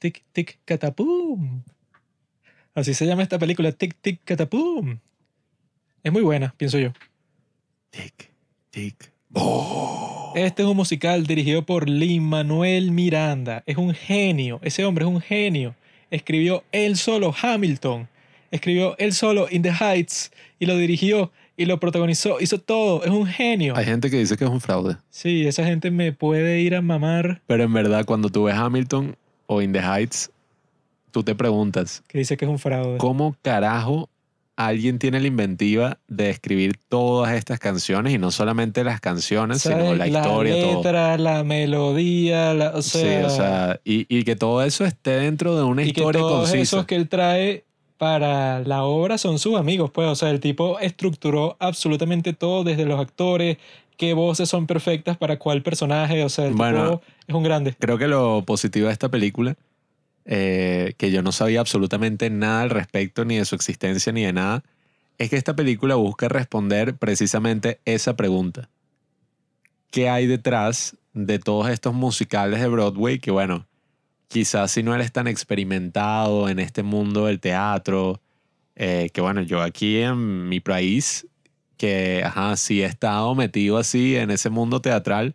tic, tic, catapum. Así se llama esta película, tic, tic, catapum. Es muy buena, pienso yo. Tic, tic. Este es un musical dirigido por Lin Manuel Miranda. Es un genio. Ese hombre es un genio. Escribió él solo Hamilton. Escribió él solo In the Heights. Y lo dirigió y lo protagonizó. Hizo todo. Es un genio. Hay gente que dice que es un fraude. Sí, esa gente me puede ir a mamar. Pero en verdad, cuando tú ves Hamilton o In the Heights, tú te preguntas, Que dice que es un fraude. ¿cómo carajo alguien tiene la inventiva de escribir todas estas canciones y no solamente las canciones, sino ¿Sabes? la historia, todo? letra, la melodía, la, o sea, sí, o sea, y, y que todo eso esté dentro de una y que historia todos concisa. esos que él trae para la obra son sus amigos, pues, o sea, el tipo estructuró absolutamente todo, desde los actores, qué voces son perfectas para cuál personaje, o sea, el Bueno. tipo es un grande. Creo que lo positivo de esta película, eh, que yo no sabía absolutamente nada al respecto, ni de su existencia, ni de nada, es que esta película busca responder precisamente esa pregunta. ¿Qué hay detrás de todos estos musicales de Broadway que, bueno, quizás si no eres tan experimentado en este mundo del teatro, eh, que bueno, yo aquí en mi país, que, ajá, sí he estado metido así en ese mundo teatral,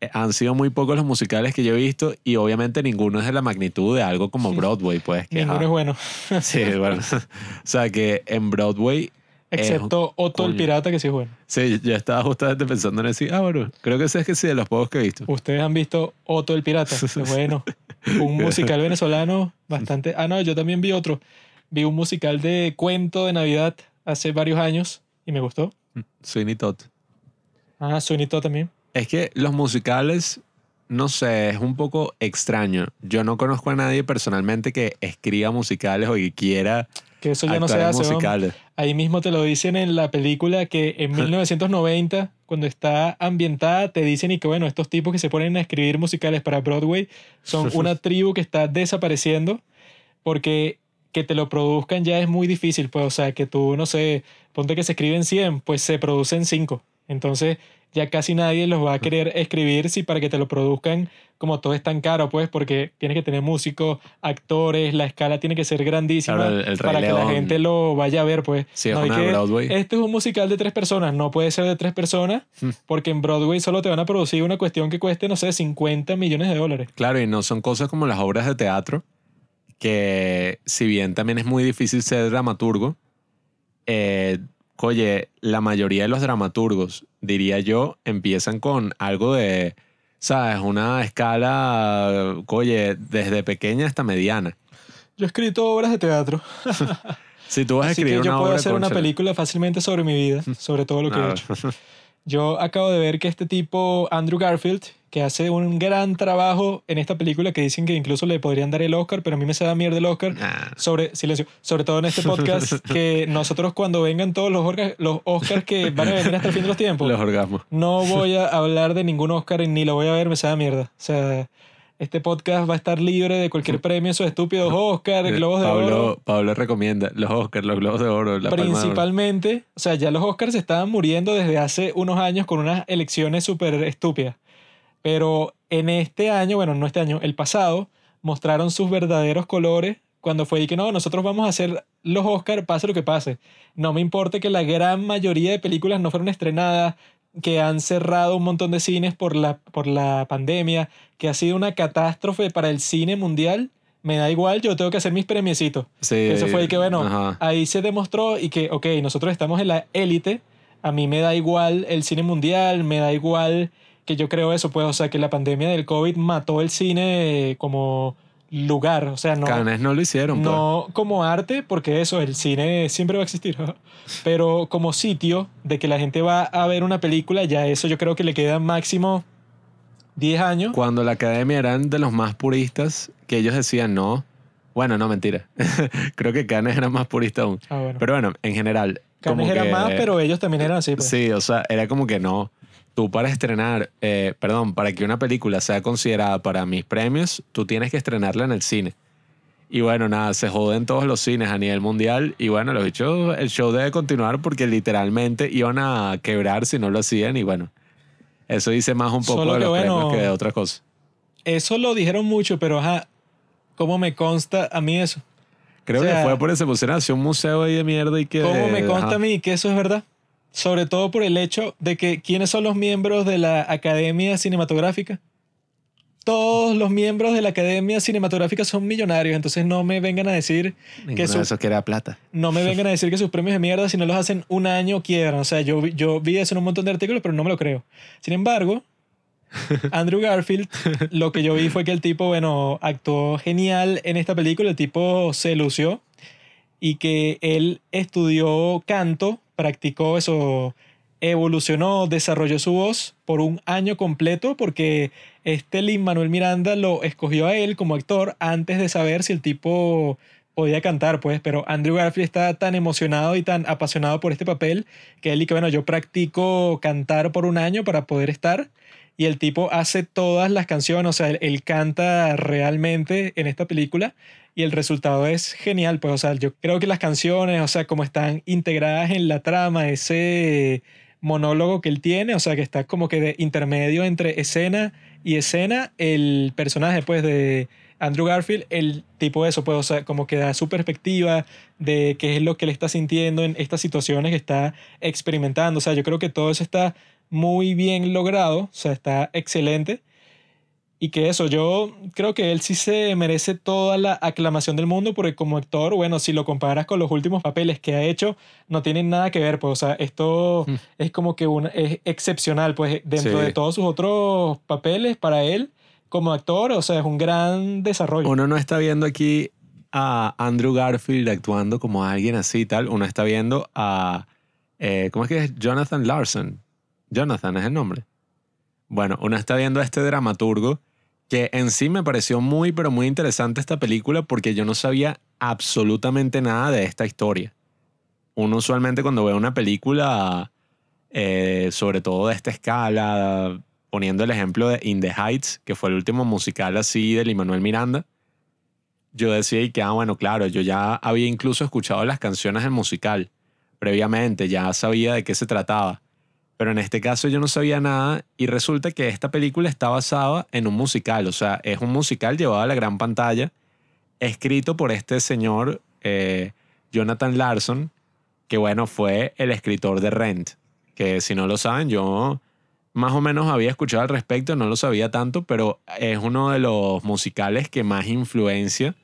eh, han sido muy pocos los musicales que yo he visto y obviamente ninguno es de la magnitud de algo como Broadway, pues que Ninguno ajá. es bueno, Sí, bueno. o sea que en Broadway, excepto Otto el. Pirata, que sí es bueno. sí, yo estaba justamente pensando en decir, ah, bueno, creo que ese es que sí de los pocos que he visto. Ustedes han visto Otto el Pirata, bueno. Un musical venezolano bastante... Ah, no, yo también vi otro. Vi un musical de cuento de Navidad hace varios años y me gustó. Sweeney Todd. Ah, Sweeney Todd también. Es que los musicales, no sé, es un poco extraño. Yo no conozco a nadie personalmente que escriba musicales o que quiera Que eso ya no se hace. musicales. Ahí mismo te lo dicen en la película que en 1990, cuando está ambientada, te dicen y que bueno, estos tipos que se ponen a escribir musicales para Broadway son una tribu que está desapareciendo porque que te lo produzcan ya es muy difícil, pues o sea, que tú, no sé, ponte que se escriben 100, pues se producen 5. Entonces ya casi nadie los va a querer escribir si para que te lo produzcan como todo es tan caro, pues porque tienes que tener músicos, actores, la escala tiene que ser grandísima Claro, el- el Rey para que la gente lo vaya a ver, pues. Sí, es No una que- Broadway. Este es un musical de tres personas, no puede ser de tres personas, Hmm. porque en Broadway solo te van a producir una cuestión que cueste, no sé, 50 millones de dólares. Claro, y no son cosas como las obras de teatro, que si bien también es muy difícil ser dramaturgo, eh, oye, la mayoría de los dramaturgos, diría yo, empiezan con algo de, ¿sabes? Una escala, oye, desde pequeña hasta mediana. Yo he escrito obras de teatro, Si tú vas a así que escribir yo una puedo hacer una película fácilmente sobre mi vida, sobre todo lo que he hecho. Yo acabo de ver que este tipo, Andrew Garfield, que hace un gran trabajo en esta película, que dicen que incluso le podrían dar el Oscar, pero a mí me se da mierda el Oscar, nah. sobre silencio, sobre todo en este podcast, que nosotros cuando vengan todos los, orga- los Oscars que van a venir hasta el fin de los tiempos, Los orgasmos. no voy a hablar de ningún Oscar ni lo voy a ver, me sabe mierda. O sea, este podcast va a estar libre de cualquier premio, esos estúpidos Oscar, Globos de Pablo, Oro. Pablo recomienda los Oscars, los Globos de Oro, la Palma de Oro. Principalmente, o sea, ya los Oscars se estaban muriendo desde hace unos años con unas elecciones súper estúpidas. Pero en este año, bueno, no este año, el pasado, mostraron sus verdaderos colores cuando fue y que no, nosotros vamos a hacer los Oscars, pase lo que pase. No me importa que la gran mayoría de películas no fueron estrenadas, que han cerrado un montón de cines por la, por la pandemia, que ha sido una catástrofe para el cine mundial. Me da igual, yo tengo que hacer mis premiecitos. Sí, Eso fue y que, bueno, ajá. ahí se demostró y que, ok, nosotros estamos en la élite, a mí me da igual el cine mundial, me da igual que yo creo eso, pues, o sea, que la pandemia del COVID mató el cine como lugar, o sea, no, Cannes no lo hicieron, pues. no como arte, porque eso, el cine siempre va a existir, pero como sitio de que la gente va a ver una película, ya eso yo creo que le queda máximo 10 años. Cuando la academia eran de los más puristas, que ellos decían no. Bueno, no, mentira. Creo que Cannes era más purista aún. Ah, bueno. Pero bueno, en general. Cannes era que- más, pero ellos también eran así. Pues. Sí, o sea, era como que no. Tú para estrenar, eh, perdón, para que una película sea considerada para mis premios, tú tienes que estrenarla en el cine. Y bueno, nada, se joden todos los cines a nivel mundial. Y bueno, los bichos, el show debe continuar porque literalmente iban a quebrar si no lo hacían. Y bueno, eso dice más un poco Solo de que los bueno, premios que de otra cosa. Eso lo dijeron mucho, pero ajá, ¿Cómo me consta a mí eso? Creo O sea, que fue por ese pusieron hacia un museo ahí de mierda y que. ¿Cómo me consta ajá. a mí que eso es verdad? Sobre todo por el hecho de que ¿quiénes son los miembros de la Academia Cinematográfica? Todos los miembros de la Academia Cinematográfica son millonarios, entonces no me vengan a decir Ninguno que su- de esos que era plata. no me vengan a decir que sus premios de mierda si no los hacen un año quiebran. O sea, yo, vi- yo vi eso en un montón de artículos, pero no me lo creo. Sin embargo, Andrew Garfield, lo que yo vi fue que el tipo, bueno, actuó genial en esta película, el tipo se lució y que él estudió canto, practicó eso, evolucionó, desarrolló su voz por un año completo porque este Lin Manuel Miranda lo escogió a él como actor antes de saber si el tipo podía cantar, pues, pero Andrew Garfield está tan emocionado y tan apasionado por este papel que él y que, bueno, yo practico cantar por un año para poder estar y el tipo hace todas las canciones, o sea, él, él canta realmente en esta película y el resultado es genial, pues, o sea, yo creo que las canciones, o sea, como están integradas en la trama, ese monólogo que él tiene, o sea, que está como que de intermedio entre escena y escena, el personaje, pues, de Andrew Garfield, el tipo de eso, pues, o sea, como que da su perspectiva de qué es lo que él está sintiendo en estas situaciones que está experimentando, o sea, yo creo que todo eso está muy bien logrado, o sea, está excelente. Y que eso, yo creo que él sí se merece toda la aclamación del mundo porque como actor, bueno, si lo comparas con los últimos papeles que ha hecho, no tienen nada que ver, pues, o sea, esto Mm. es como que un, es excepcional, pues, dentro Sí. de todos sus otros papeles, para él, como actor, o sea, es un gran desarrollo. Uno no está viendo aquí a Andrew Garfield actuando como alguien así y tal. Uno está viendo a. eh, ¿Cómo es que es? Jonathan Larson. Jonathan es el nombre. Bueno, uno está viendo a este dramaturgo que en sí me pareció muy, pero muy interesante esta película porque yo no sabía absolutamente nada de esta historia. Uno usualmente cuando ve una película, eh, sobre todo de esta escala, poniendo el ejemplo de In the Heights, que fue el último musical así de Lin-Manuel Miranda, yo decía que, ah, bueno, claro, yo ya había incluso escuchado las canciones del musical previamente, ya sabía de qué se trataba. Pero en este caso yo no sabía nada y resulta que esta película está basada en un musical, o sea, es un musical llevado a la gran pantalla, escrito por este señor eh, Jonathan Larson, que bueno, fue el escritor de Rent, que si no lo saben, yo más o menos había escuchado al respecto, no lo sabía tanto, pero es uno de los musicales que más influencia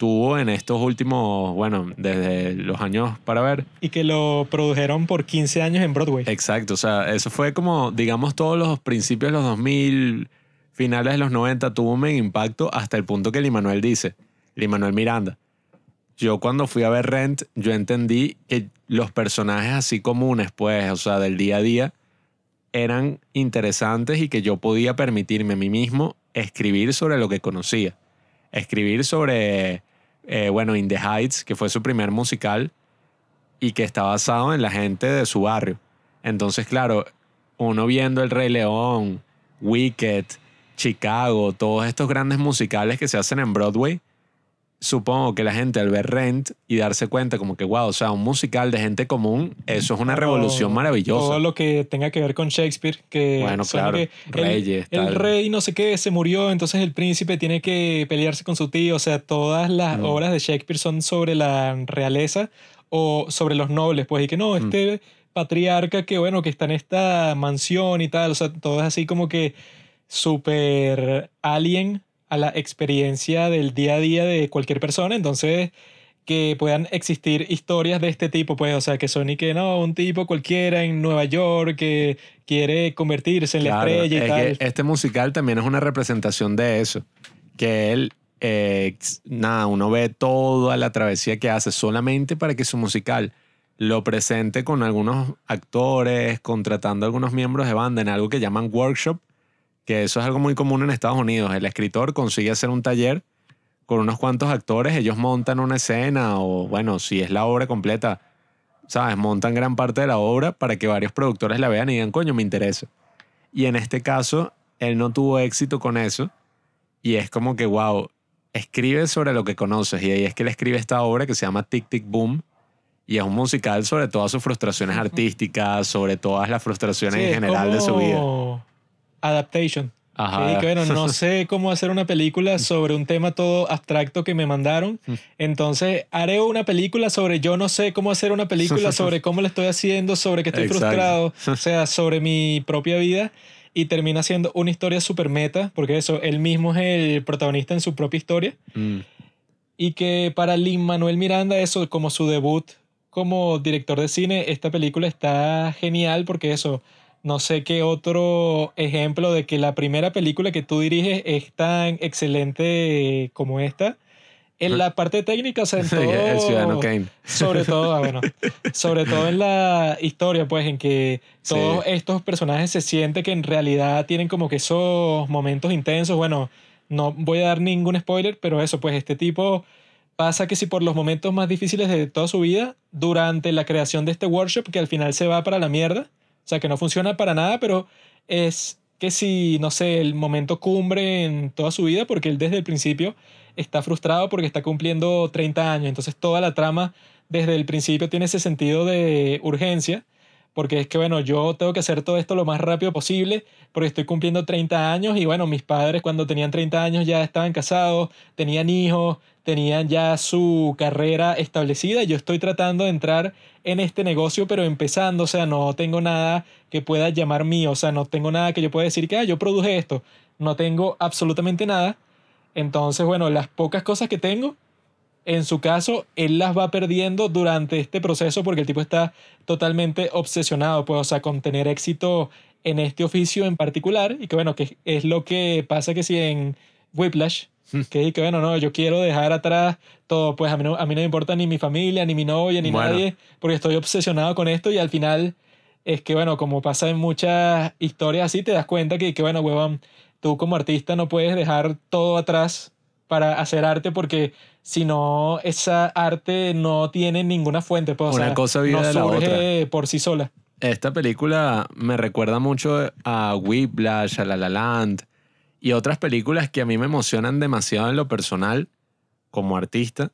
tuvo en estos últimos, bueno, desde los años para ver. Y que lo produjeron por 15 años en Broadway. Exacto, o sea, eso fue como, digamos, todos los principios de los 2000, finales de los 90, tuvo un mega impacto hasta el punto que Lin-Manuel dice, Lin-Manuel Miranda, yo cuando fui a ver Rent, yo entendí que los personajes así comunes, pues, o sea, del día a día, eran interesantes y que yo podía permitirme a mí mismo escribir sobre lo que conocía. Escribir sobre, eh, bueno, In the Heights, que fue su primer musical y que está basado en la gente de su barrio. Entonces, claro, uno viendo El Rey León, Wicked, Chicago, todos estos grandes musicales que se hacen en Broadway, supongo que la gente al ver Rent y darse cuenta como que, wow, o sea, un musical de gente común, eso es una revolución maravillosa. Todo lo que tenga que ver con Shakespeare, que Bueno, claro, que el- reyes, el, tal. rey no sé qué se murió, entonces el príncipe tiene que pelearse con su tío, o sea, todas las Mm. obras de Shakespeare son sobre la realeza o sobre los nobles, pues, y que Mm. no, este patriarca que, bueno, que está en esta mansión y tal, o sea, todo es así como que súper alien a la experiencia del día a día de cualquier persona, entonces que puedan existir historias de este tipo, pues, o sea, que son y que no, un tipo cualquiera en Nueva York que quiere convertirse en Claro, la estrella y es tal. que este musical también es una representación de eso. Que él, eh, nada, uno ve toda la travesía que hace solamente para que su musical lo presente con algunos actores, contratando a algunos miembros de banda en algo que llaman workshop, que eso es algo muy común en Estados Unidos. El escritor consigue hacer un taller con unos cuantos actores, ellos montan una escena o, bueno, si es la obra completa, ¿sabes? Montan gran parte de la obra para que varios productores la vean y digan, coño, me interesa. Y en este caso, él no tuvo éxito con eso. Y es como que, wow, escribe sobre lo que conoces. Y ahí es que él escribe esta obra que se llama Tic Tic Boom. Y es un musical sobre todas sus frustraciones artísticas, sobre todas las frustraciones Sí, en general de su vida. Adaptation. Ajá. Que bueno, no sé cómo hacer una película sobre un tema todo abstracto que me mandaron. Mm. Entonces haré una película sobre yo no sé cómo hacer una película, sobre cómo la estoy haciendo, sobre que estoy Exacto. frustrado, o sea, sobre mi propia vida. Y termina siendo una historia súper meta, porque eso, él mismo es el protagonista en su propia historia. Mm. Y que para Lin Manuel Miranda, eso como su debut como director de cine, esta película está genial porque eso, no sé qué otro ejemplo de que la primera película que tú diriges es tan excelente como esta. En la parte técnica, o sea, en todo... El Ciudadano Kane. Sobre todo, ah, bueno, sobre todo en la historia, pues, en que todos estos personajes se siente que en realidad tienen como que esos momentos intensos. Bueno, no voy a dar ningún spoiler, pero eso, pues, este tipo pasa que si por los momentos más difíciles de toda su vida, durante la creación de este workshop, que al final se va para la mierda, sea, que no funciona para nada, pero es que si, no sé, el momento cumbre en toda su vida, porque él desde el principio está frustrado porque está cumpliendo 30 años. Entonces toda la trama desde el principio tiene ese sentido de urgencia, porque es que, bueno, yo tengo que hacer todo esto lo más rápido posible, porque estoy cumpliendo 30 años y, bueno, mis padres cuando tenían 30 años ya estaban casados, tenían hijos, tenían ya su carrera establecida. Yo estoy tratando de entrar en este negocio, pero empezando, o sea, no tengo nada que pueda llamar mío, o sea, no tengo nada que yo pueda decir que, ah, yo produje esto, no tengo absolutamente nada. Entonces, bueno, las pocas cosas que tengo, en su caso, él las va perdiendo durante este proceso porque el tipo está totalmente obsesionado, pues, o sea, con tener éxito en este oficio en particular y que, bueno, que es lo que pasa que si en Whiplash, que, que bueno, no, yo quiero dejar atrás todo, pues a mí, no, a mí no me importa ni mi familia, ni mi novia, ni Bueno. nadie, porque estoy obsesionado con esto y al final es que, bueno, como pasa en muchas historias así, te das cuenta que, que bueno, huevón, tú como artista no puedes dejar todo atrás para hacer arte porque si no, esa arte no tiene ninguna fuente. Pues, o Una sea, cosa vive no de la surge por sí sola. Esta película me recuerda mucho a Whiplash, a La La Land y otras películas que a mí me emocionan demasiado en lo personal como artista,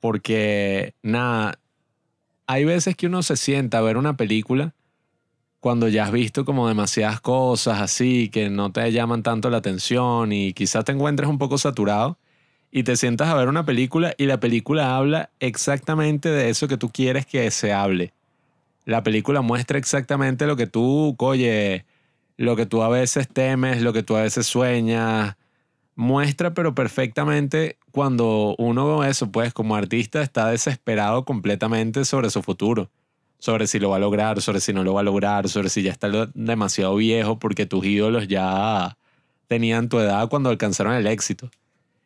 porque nada, hay veces que uno se sienta a ver una película cuando ya has visto como demasiadas cosas así que no te llaman tanto la atención y quizás te encuentres un poco saturado y te sientas a ver una película y la película habla exactamente de eso que tú quieres que se hable. La película muestra exactamente lo que tú, oye, lo que tú a veces temes, lo que tú a veces sueñas. Muestra, pero perfectamente cuando uno, eso, pues, como artista, está desesperado completamente sobre su futuro. Sobre si lo va a lograr, sobre si no lo va a lograr, sobre si ya está demasiado viejo porque tus ídolos ya tenían tu edad cuando alcanzaron el éxito.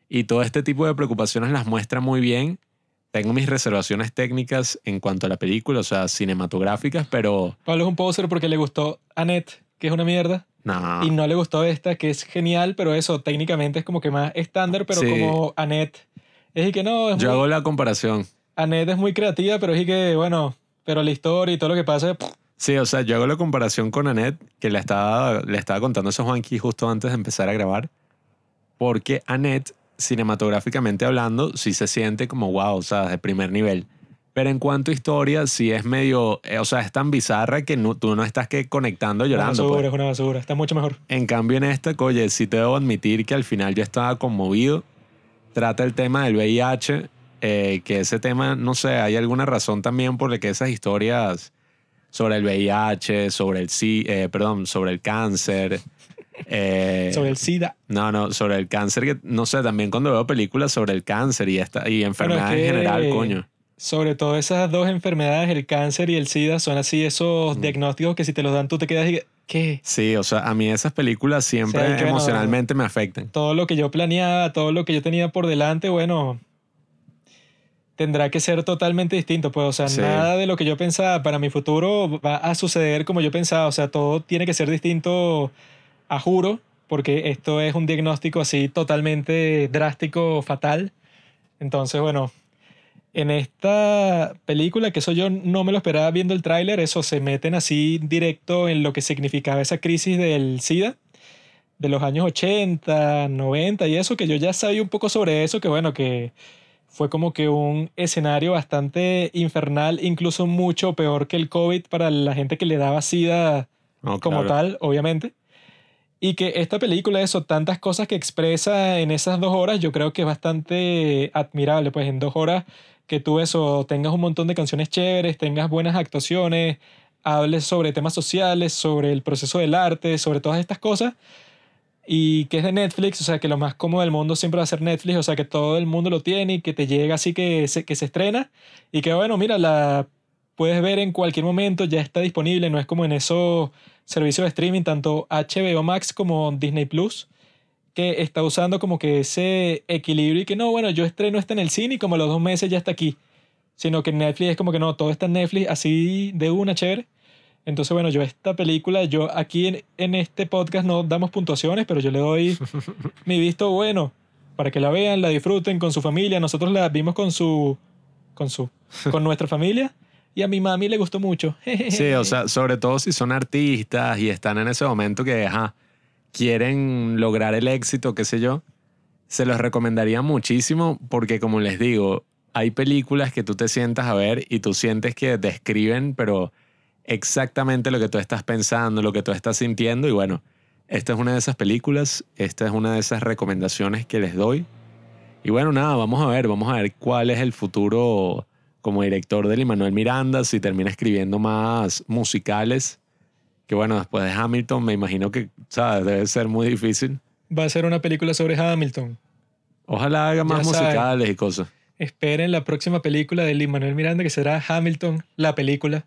Y todo este tipo de preocupaciones las muestra muy bien. Tengo mis reservaciones técnicas en cuanto a la película, o sea, cinematográficas, pero Pablo es un poser porque le gustó Annette, que es una mierda, no. y no le gustó esta, que es genial, pero eso técnicamente es como que más estándar, pero Sí. como Annette. Es y que no, es Yo muy- hago la comparación. Annette es muy creativa, pero es y que, bueno, pero la historia y todo lo que pasa, pff, Sí, o sea, yo hago la comparación con Annette, que le estaba, le estaba contando eso a Juanqui justo antes de empezar a grabar, porque Annette, cinematográficamente hablando, sí se siente como wow, o sea, de primer nivel. Pero en cuanto a historia, sí es medio, eh, o sea, es tan bizarra que no- tú no estás que conectando una llorando. basura, pues. es una basura, está mucho mejor. En cambio, en esta, oye, sí te debo admitir que al final yo estaba conmovido. Trata el tema del VIH, eh, que ese tema, no sé, hay alguna razón también por la que esas historias sobre el VIH, sobre el sí, eh, perdón, sobre el cáncer. eh, Sobre el SIDA. No, no, sobre el cáncer, que no sé, también cuando veo películas sobre el cáncer y, esta, y enfermedades que- en general, coño. Sobre todo esas dos enfermedades, el cáncer y el SIDA, son así esos Mm. diagnósticos que si te los dan tú te quedas y ¿qué? Sí, o sea, a mí esas películas siempre que no- emocionalmente me afectan. Todo lo que yo planeaba, todo lo que yo tenía por delante, bueno, tendrá que ser totalmente distinto. Pues, o sea, Sí. nada de lo que yo pensaba para mi futuro va a suceder como yo pensaba. O sea, todo tiene que ser distinto a juro, porque esto es un diagnóstico así totalmente drástico, fatal. Entonces, bueno, en esta película, que eso yo no me lo esperaba viendo el tráiler, eso se meten así directo en lo que significaba esa crisis del SIDA de los años 80, 90 y eso, que yo ya sabía un poco sobre eso, que bueno, que fue como que un escenario bastante infernal, incluso mucho peor que el COVID para la gente que le daba SIDA No, como claro. tal, obviamente. Y que esta película, eso, tantas cosas que expresa en esas dos horas, yo creo que es bastante admirable, pues en dos horas que tú eso, tengas un montón de canciones chéveres, tengas buenas actuaciones, hables sobre temas sociales, sobre el proceso del arte, sobre todas estas cosas, y que es de Netflix, o sea, que lo más cómodo del mundo siempre va a ser Netflix, o sea, que todo el mundo lo tiene y que te llega así que se, que se estrena, y que bueno, mira, la puedes ver en cualquier momento, ya está disponible, no es como en esos servicios de streaming, tanto HBO Max como Disney Plus, que está usando como que ese equilibrio y que no, bueno, yo estreno está en el cine y como a los dos meses ya está aquí sino que Netflix es como que no, todo está en Netflix así de una, chévere. Entonces, bueno, yo esta película, yo aquí en, en este podcast no damos puntuaciones, pero yo le doy mi visto bueno para que la vean, la disfruten con su familia. Nosotros la vimos con su, con su, con nuestra familia y a mi mami le gustó mucho. Sí, o sea, sobre todo si son artistas y están en ese momento que, ajá, quieren lograr el éxito, qué sé yo, se los recomendaría muchísimo porque, como les digo, hay películas que tú te sientas a ver y tú sientes que describen, pero exactamente lo que tú estás pensando, lo que tú estás sintiendo. Y bueno, esta es una de esas películas, esta es una de esas recomendaciones que les doy. Y bueno, nada, vamos a ver, vamos a ver cuál es el futuro como director de Manuel Miranda, si termina escribiendo más musicales. Que bueno, después de Hamilton me imagino que, ¿sabes? Debe ser muy difícil. Va a ser una película sobre Hamilton. Ojalá haga más musicales y cosas. Esperen la próxima película de Lin Manuel Miranda, que será Hamilton, la película,